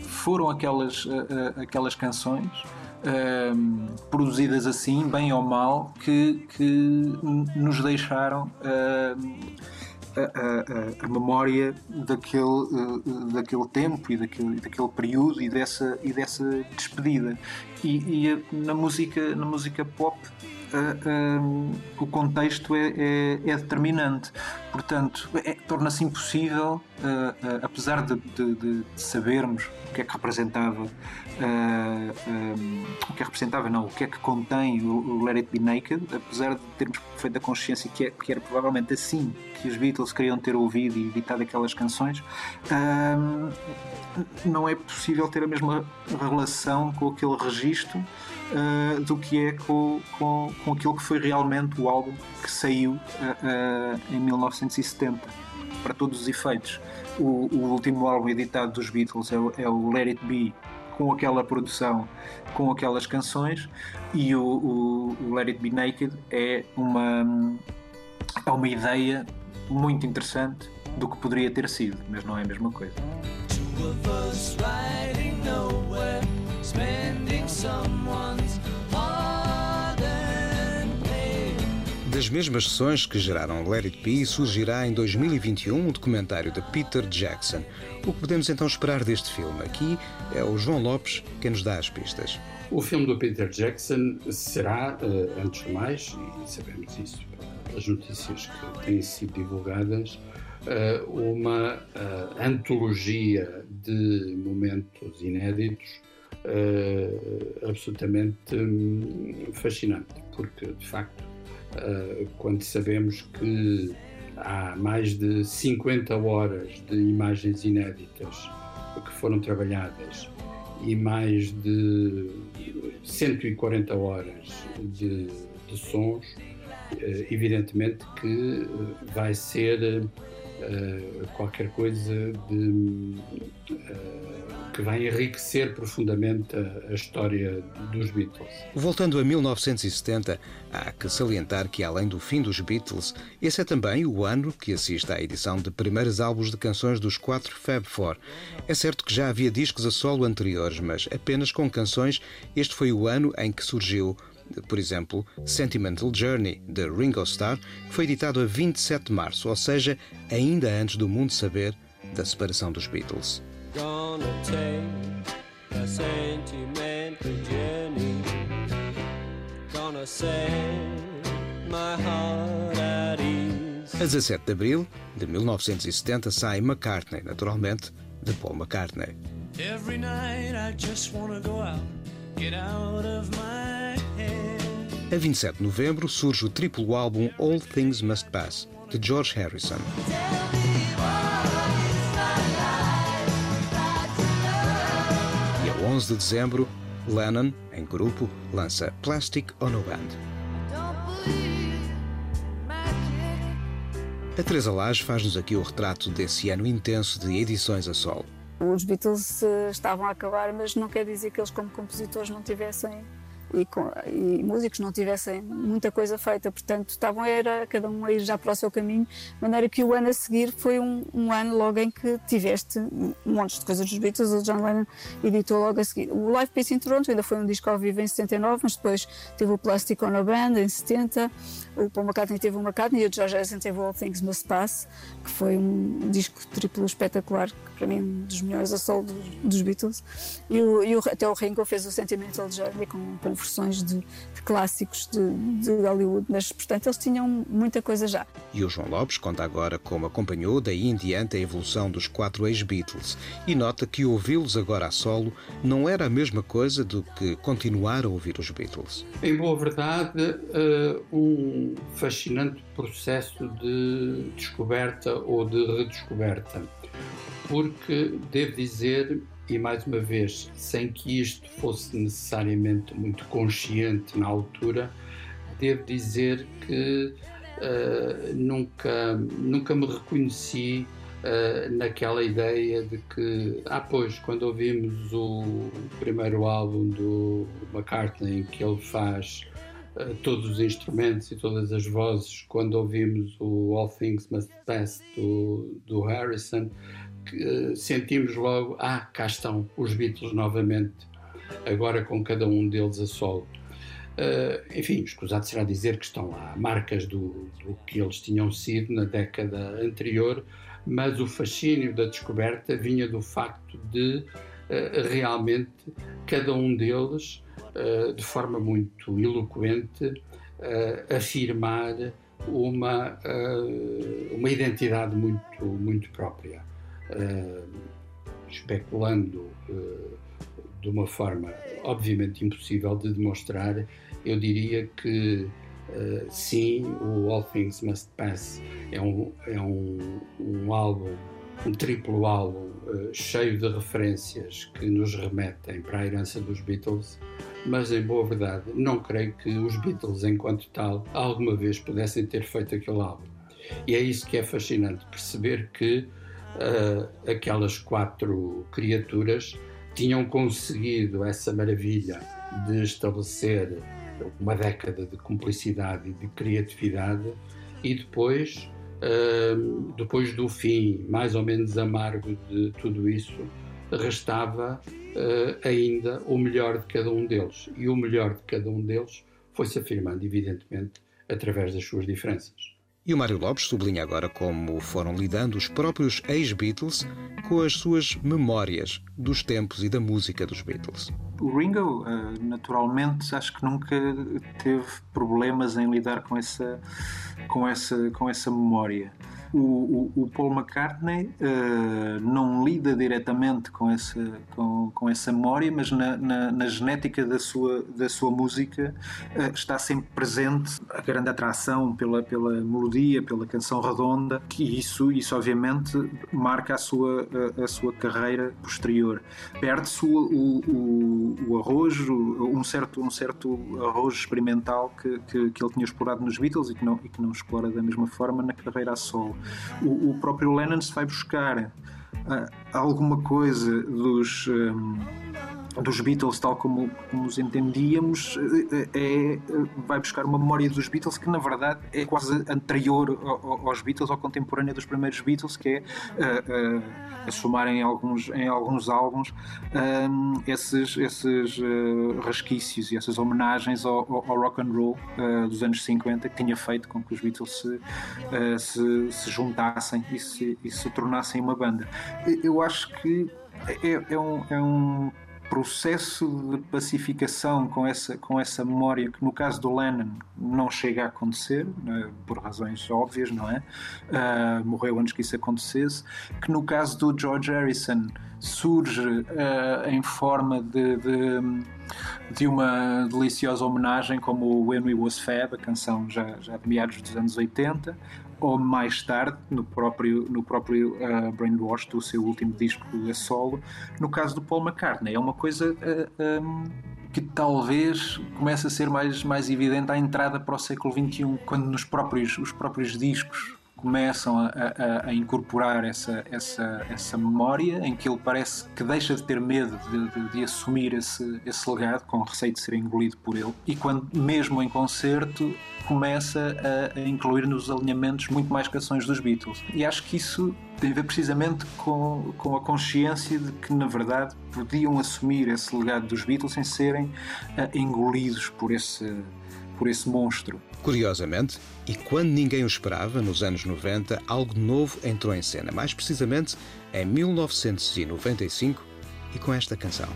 foram aquelas, uh, aquelas canções produzidas assim, bem ou mal, que, que nos deixaram a, a, memória daquele, daquele tempo e daquele, daquele período e dessa, e dessa despedida. E, e na, música, na música pop uh, o contexto é, é, é, determinante. Portanto, é, torna-se impossível, uh, apesar de, de, de, sabermos o que é que representava, um, o que é representava, não, o que é que contém o, o Let It Be Naked, apesar de termos feito a consciência que, é, que era provavelmente assim que os Beatles queriam ter ouvido e editado aquelas canções, não é possível ter a mesma relação com aquele registro uh, do que é com, com, com aquilo que foi realmente o álbum que saiu uh, uh, em 1970, para todos os efeitos. O, o, último álbum editado dos Beatles é é o Let It Be, com aquela produção, com aquelas canções, e o, o, o Let It Be Naked é uma, é uma ideia muito interessante do que poderia ter sido, mas não é a mesma coisa. Das mesmas sessões que geraram It Be, surgirá em 2021 um documentário de Peter Jackson. O que podemos então esperar deste filme? Aqui é o João Lopes quem nos dá as pistas. O filme do Peter Jackson será, eh, antes de mais, e sabemos isso pelas notícias que têm sido divulgadas, eh, uma eh, antologia de momentos inéditos absolutamente hum, fascinante, porque de facto quando sabemos que há mais de 50 horas de imagens inéditas que foram trabalhadas e mais de 140 horas de, de sons, eh, evidentemente que eh, vai ser qualquer coisa de que vai enriquecer profundamente a, a, história dos Beatles. Voltando a 1970, há que salientar que, além do fim dos Beatles, esse é também o ano que assiste à edição de primeiros álbuns de canções dos quatro Fab Four. É certo que já havia discos a solo anteriores, mas apenas com canções, este foi o ano em que surgiu por exemplo, Sentimental Journey, de Ringo Starr, que foi editado a 27 de março, ou seja, ainda antes do mundo saber da separação dos Beatles. Gonna set my heart at ease. A 17 de abril de 1970 sai McCartney, naturalmente, de Paul McCartney. Every night I just wanna go out, get out of my head. A 27 de novembro surge o triplo álbum All Things Must Pass, de George Harrison. E a 11 de dezembro, Lennon, em grupo, lança Plastic on a Band. A Teresa Lage faz-nos aqui o retrato desse ano intenso de edições a solo. Os Beatles uh, estavam a acabar, mas não quer dizer que eles, como compositores, não tivessem e, com, e, músicos não tivessem muita coisa feita, portanto estavam era cada um a ir já para o seu caminho, de maneira que o ano a seguir foi um, um ano logo em que tiveste um monte de coisas dos Beatles, o John Lennon editou logo a seguir. O Live Peace in Toronto ainda foi um disco ao vivo em 79, mas depois teve o Plastic on a Band em 70, o Paul McCartney teve o McCartney e o George Harrison teve o All Things Must Pass, que foi um disco triplo espetacular, que para mim é um dos melhores a solo dos, dos Beatles, e, o, e o, até o Ringo fez o Sentimental Journey com, com versões de, de clássicos de, de, Hollywood, mas portanto eles tinham muita coisa já. E o João Lopes conta agora como acompanhou daí em diante a evolução dos quatro ex-Beatles e nota que ouvi-los agora a solo não era a mesma coisa do que continuar a ouvir os Beatles. Em boa verdade, uh, um fascinante processo de descoberta ou de redescoberta, porque devo dizer e mais uma vez, sem que isto fosse necessariamente muito consciente na altura, devo dizer que uh, nunca, nunca me reconheci uh, naquela ideia de que, ah, pois, quando ouvimos o primeiro álbum do McCartney, que ele faz todos os instrumentos e todas as vozes quando ouvimos o All Things Must Pass do, do Harrison, uh, sentimos logo, ah, cá estão os Beatles novamente, agora com cada um deles a solo. Uh, enfim, escusado será dizer que estão lá marcas do, do, que eles tinham sido na década anterior, mas o fascínio da descoberta vinha do facto de realmente cada um deles, de forma muito eloquente, afirmar uma, uma identidade muito, muito própria, especulando de uma forma obviamente impossível de demonstrar eu diria que sim, o All Things Must Pass é um, é um, um álbum, um triplo álbum uh, cheio de referências que nos remetem para a herança dos Beatles, mas em boa verdade não creio que os Beatles, enquanto tal, alguma vez pudessem ter feito aquele álbum. E é isso que é fascinante, perceber que uh, aquelas quatro criaturas tinham conseguido essa maravilha de estabelecer uma década de cumplicidade e de criatividade e depois uh, depois do fim mais ou menos amargo de tudo isso restava uh, ainda o melhor de cada um deles e o melhor de cada um deles foi-se afirmando evidentemente através das suas diferenças. E o Mário Lopes sublinha agora como foram lidando os próprios ex-Beatles com as suas memórias dos tempos e da música dos Beatles. O Ringo, eh, naturalmente, acho que nunca teve problemas em lidar com essa, com essa, com essa memória. O, o, Paul McCartney uh, não lida diretamente com essa, com, com essa memória, mas na, na, na genética da sua, da sua música uh, está sempre presente a grande atração pela, pela melodia, pela canção redonda, que isso, isso obviamente marca a sua, a, a sua carreira posterior. Perde-se o, o, o, arrojo, um certo, um certo arrojo experimental que, que, que ele tinha explorado nos Beatles e que não, e que não explora da mesma forma na carreira a solo o, o próprio Lennon se vai buscar uh, alguma coisa dos. Um, dos Beatles, tal como, como os entendíamos, é, vai buscar uma memória dos Beatles que, na verdade, é quase anterior aos Beatles, ou contemporânea dos primeiros Beatles, que é uh, uh, a somar em alguns, em alguns álbuns um, esses, esses uh, resquícios e essas homenagens ao, ao rock and roll dos anos 50 que tinha feito com que os Beatles se, se, se juntassem e se, e se tornassem uma banda. Eu acho que é, é um, é um processo de pacificação com essa, com essa memória que no caso do Lennon não chega a acontecer, né, por razões óbvias, não é? Uh, morreu antes que isso acontecesse, que no caso do George Harrison surge uh, em forma de, de, de, uma deliciosa homenagem como o When We Was Fab, a canção já, já de meados dos anos 80, ou mais tarde, no próprio, no próprio uh, Brainwash, do seu último disco a solo. No caso do Paul McCartney, é uma coisa uh, eh, um, que talvez comece a ser mais, mais evidente à entrada para o século XXI, quando nos próprios, os próprios discos começam a, a, a, incorporar essa, essa, essa memória em que ele parece que deixa de ter medo de, de, de, assumir esse, esse legado com receio de ser engolido por ele e quando mesmo em concerto começa a, a incluir nos alinhamentos muito mais canções dos Beatles. E acho que isso tem a ver precisamente com, com a consciência de que na verdade podiam assumir esse legado dos Beatles sem serem uh, engolidos por esse, por esse monstro Curiosamente, e quando ninguém o esperava, nos anos 90, algo novo entrou em cena, mais precisamente em 1995 e com esta canção.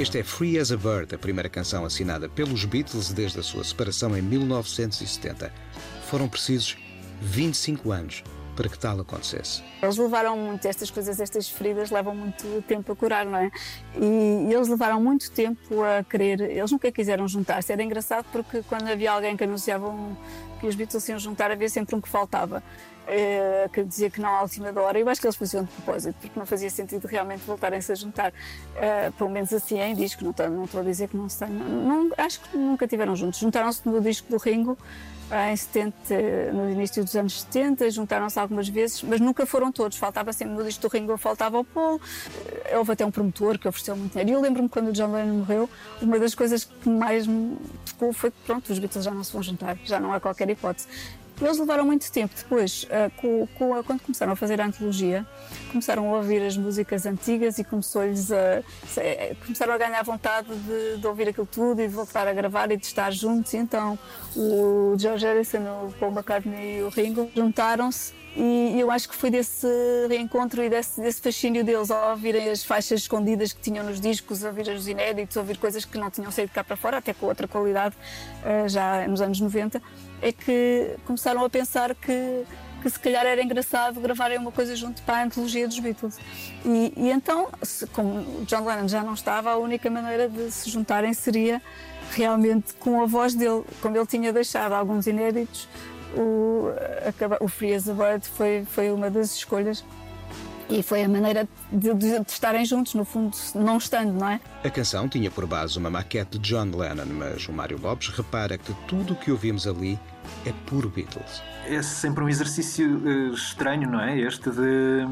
Este é Free as a Bird, a primeira canção assinada pelos Beatles desde a sua separação em 1970. Foram precisos 25 anos para que tal acontecesse? Eles levaram muito, estas coisas, estas feridas levam muito tempo a curar, não é? E, eles levaram muito tempo a querer, eles nunca quiseram juntar-se. Era engraçado porque quando havia alguém que anunciava que os Beatles iam juntar, havia sempre um que faltava. Eh, que dizia que não à última hora. Eu acho que eles faziam de propósito, porque não fazia sentido realmente voltarem-se a juntar. Uh, pelo menos assim é em disco, não estou, não estou a dizer que não se tenham. Não, acho que nunca tiveram juntos. Juntaram-se no disco do Ringo em 70, no início dos anos 70, juntaram-se algumas vezes, mas nunca foram todos. Faltava sempre no disco do Ringo, faltava o Paul. Houve até um promotor que ofereceu muito dinheiro. E eu lembro-me quando o John Lennon morreu, uma das coisas que mais me tocou foi que, pronto, os Beatles já não se vão juntar, já não há qualquer hipótese. Eles levaram muito tempo depois, uh, com, com, quando começaram a fazer a antologia, começaram a ouvir as músicas antigas e começou-lhes a, eh, começaram a ganhar vontade de, de, ouvir aquilo tudo e de voltar a gravar e de estar juntos. E então o George Harrison, o Paul McCartney e o Ringo juntaram-se e eu acho que foi desse reencontro e desse, desse fascínio deles ao ouvirem as faixas escondidas que tinham nos discos, ouvir os inéditos, ouvir coisas que não tinham saído cá para fora, até com outra qualidade, eh, já nos anos 90, é que começaram a pensar que, que se calhar era engraçado gravarem uma coisa junto para a antologia dos Beatles. E, e então, se, como John Lennon já não estava, a única maneira de se juntarem seria realmente com a voz dele, como ele tinha deixado alguns inéditos o, o Free as a Bird foi, foi uma das escolhas e foi a maneira de, de, de, estarem juntos, no fundo, não estando, não é? A canção tinha por base uma maquete de John Lennon, mas o Mário Lopes repara que tudo o que ouvimos ali é puro Beatles. É sempre um exercício uh, estranho, não é? Este de,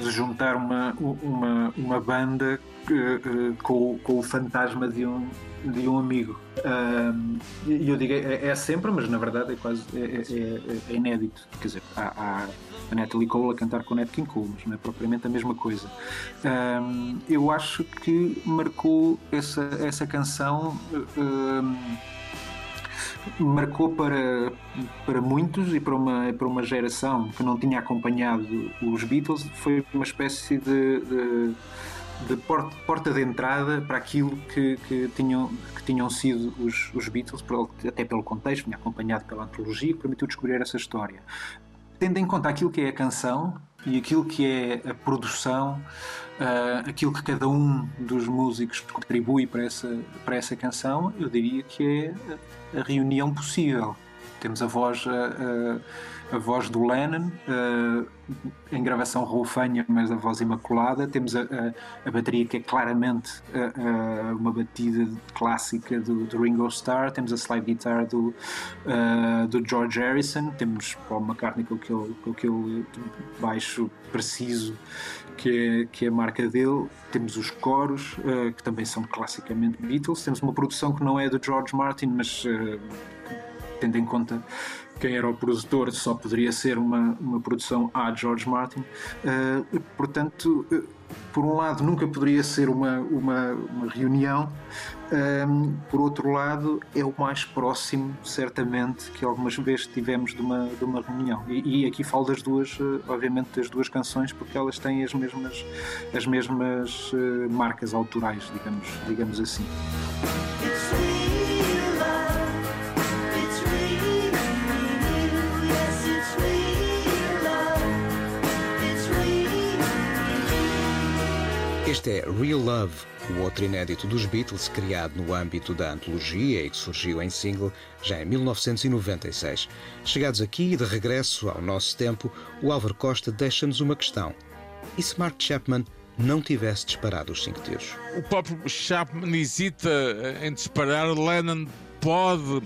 de juntar uma, uma, uma banda uh, uh, com, com o fantasma de um, de um amigo. E eu digo, é, é, sempre, mas na verdade é quase é, é, é inédito. Quer dizer, há, há, a Natalie Cole a cantar com o Nat King Cole, mas não é propriamente a mesma coisa. Eu acho que marcou essa, essa canção. Marcou para, para muitos e para uma, para uma geração que não tinha acompanhado os Beatles, foi uma espécie de, de de porta, porta de entrada para aquilo que, que, tinham, que tinham sido os, os Beatles, até pelo contexto, vinha acompanhado pela antologia, que permitiu descobrir essa história. Tendo em conta aquilo que é a canção e aquilo que é a produção, uh, aquilo que cada um dos músicos contribui para essa, para essa canção, eu diria que é a reunião possível. Temos a voz. Uh, uh, a voz do Lennon, uh, em gravação roufanha, mas a voz imaculada. Temos a, a, a bateria que é claramente uh, uma batida clássica do, do, Ringo Starr. Temos a slide guitar do, uh, do George Harrison. Temos Paul McCartney com aquele, com aquele baixo preciso que é, que é a marca dele. Temos os coros, que também são classicamente Beatles. Temos uma produção que não é do George Martin, mas tendo em conta quem era o produtor só poderia ser uma, uma produção a George Martin. Uh, portanto, uh, por um lado, nunca poderia ser uma, uma, uma reunião, um, por outro lado, é o mais próximo, certamente, que algumas vezes tivemos de uma, de uma reunião. E, e aqui falo das duas, uh, obviamente, das duas canções, porque elas têm as mesmas, as mesmas marcas autorais, digamos, digamos assim. Este é Real Love, o outro inédito dos Beatles, criado no âmbito da antologia e que surgiu em single já em 1996. Chegados aqui e de regresso ao nosso tempo, o Álvaro Costa deixa-nos uma questão. E se Mark Chapman não tivesse disparado os cinco tiros? O próprio Chapman hesita em disparar, Lennon pode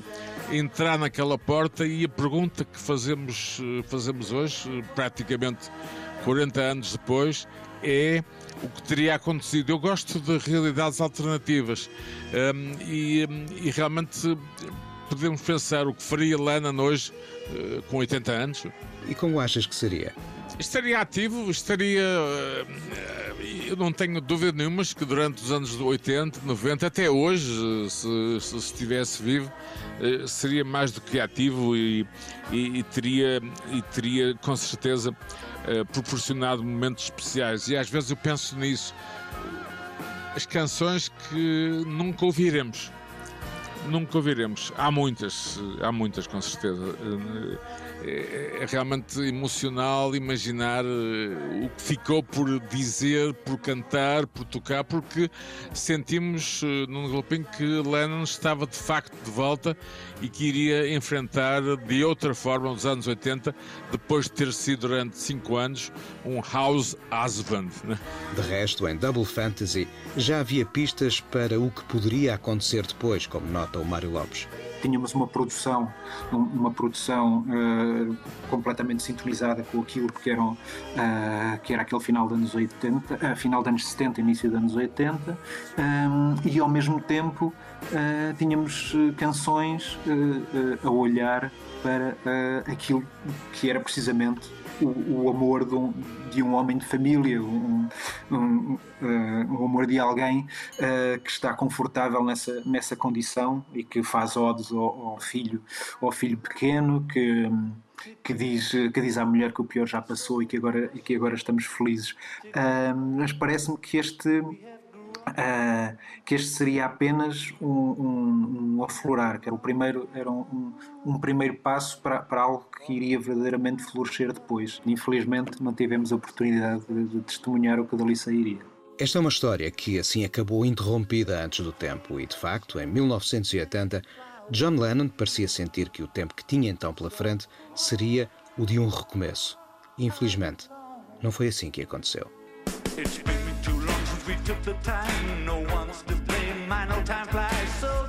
entrar naquela porta e a pergunta que fazemos, fazemos hoje, praticamente 40 anos depois, é o que teria acontecido. Eu gosto de realidades alternativas um, e, e, realmente podemos pensar o que faria Lennon hoje uh, com 80 anos. E como achas que seria? Estaria ativo, estaria. Uh, eu não tenho dúvida nenhuma que durante os anos 80, 90, até hoje, se, se estivesse vivo, uh, seria mais do que ativo e, e, e teria, e teria com certeza eh, proporcionado momentos especiais. E às vezes eu penso nisso. As canções que nunca ouviremos. nunca ouviremos. Há muitas, há muitas com certeza. É, é realmente emocional imaginar o que ficou por dizer, por cantar, por tocar, porque sentimos num galopim que Lennon estava de facto de volta e que iria enfrentar de outra forma os anos 80, depois de ter sido durante cinco anos um house husband. Né? De resto, em Double Fantasy já havia pistas para o que poderia acontecer depois, como nota o Mário Lopes tínhamos uma produção, uma produção uh, completamente sintonizada com aquilo que, eram, uh, que era aquele final dos anos 80, uh, final dos anos 70, início dos anos 80, um, e ao mesmo tempo tínhamos canções a olhar para aquilo que era precisamente o, o amor de um, de um, homem de família, um, um, um amor de alguém uh, que está confortável nessa, nessa condição e que faz odes ao, ao filho, ao filho pequeno, que, que diz, que diz à mulher que o pior já passou e que agora, e que agora estamos felizes. Uh, mas parece-me que este Uh, que este seria apenas um, um, um, aflorar, que era o primeiro, era um, um, primeiro passo para, para algo que iria verdadeiramente florescer depois. Infelizmente não tivemos a oportunidade de, de testemunhar o que dali sairia. Esta é uma história que assim acabou interrompida antes do tempo e, de facto, em 1980, John Lennon parecia sentir que o tempo que tinha então pela frente seria o de um recomeço. Infelizmente, não foi assim que aconteceu. We took the time. No one's to blame. My no time flies so.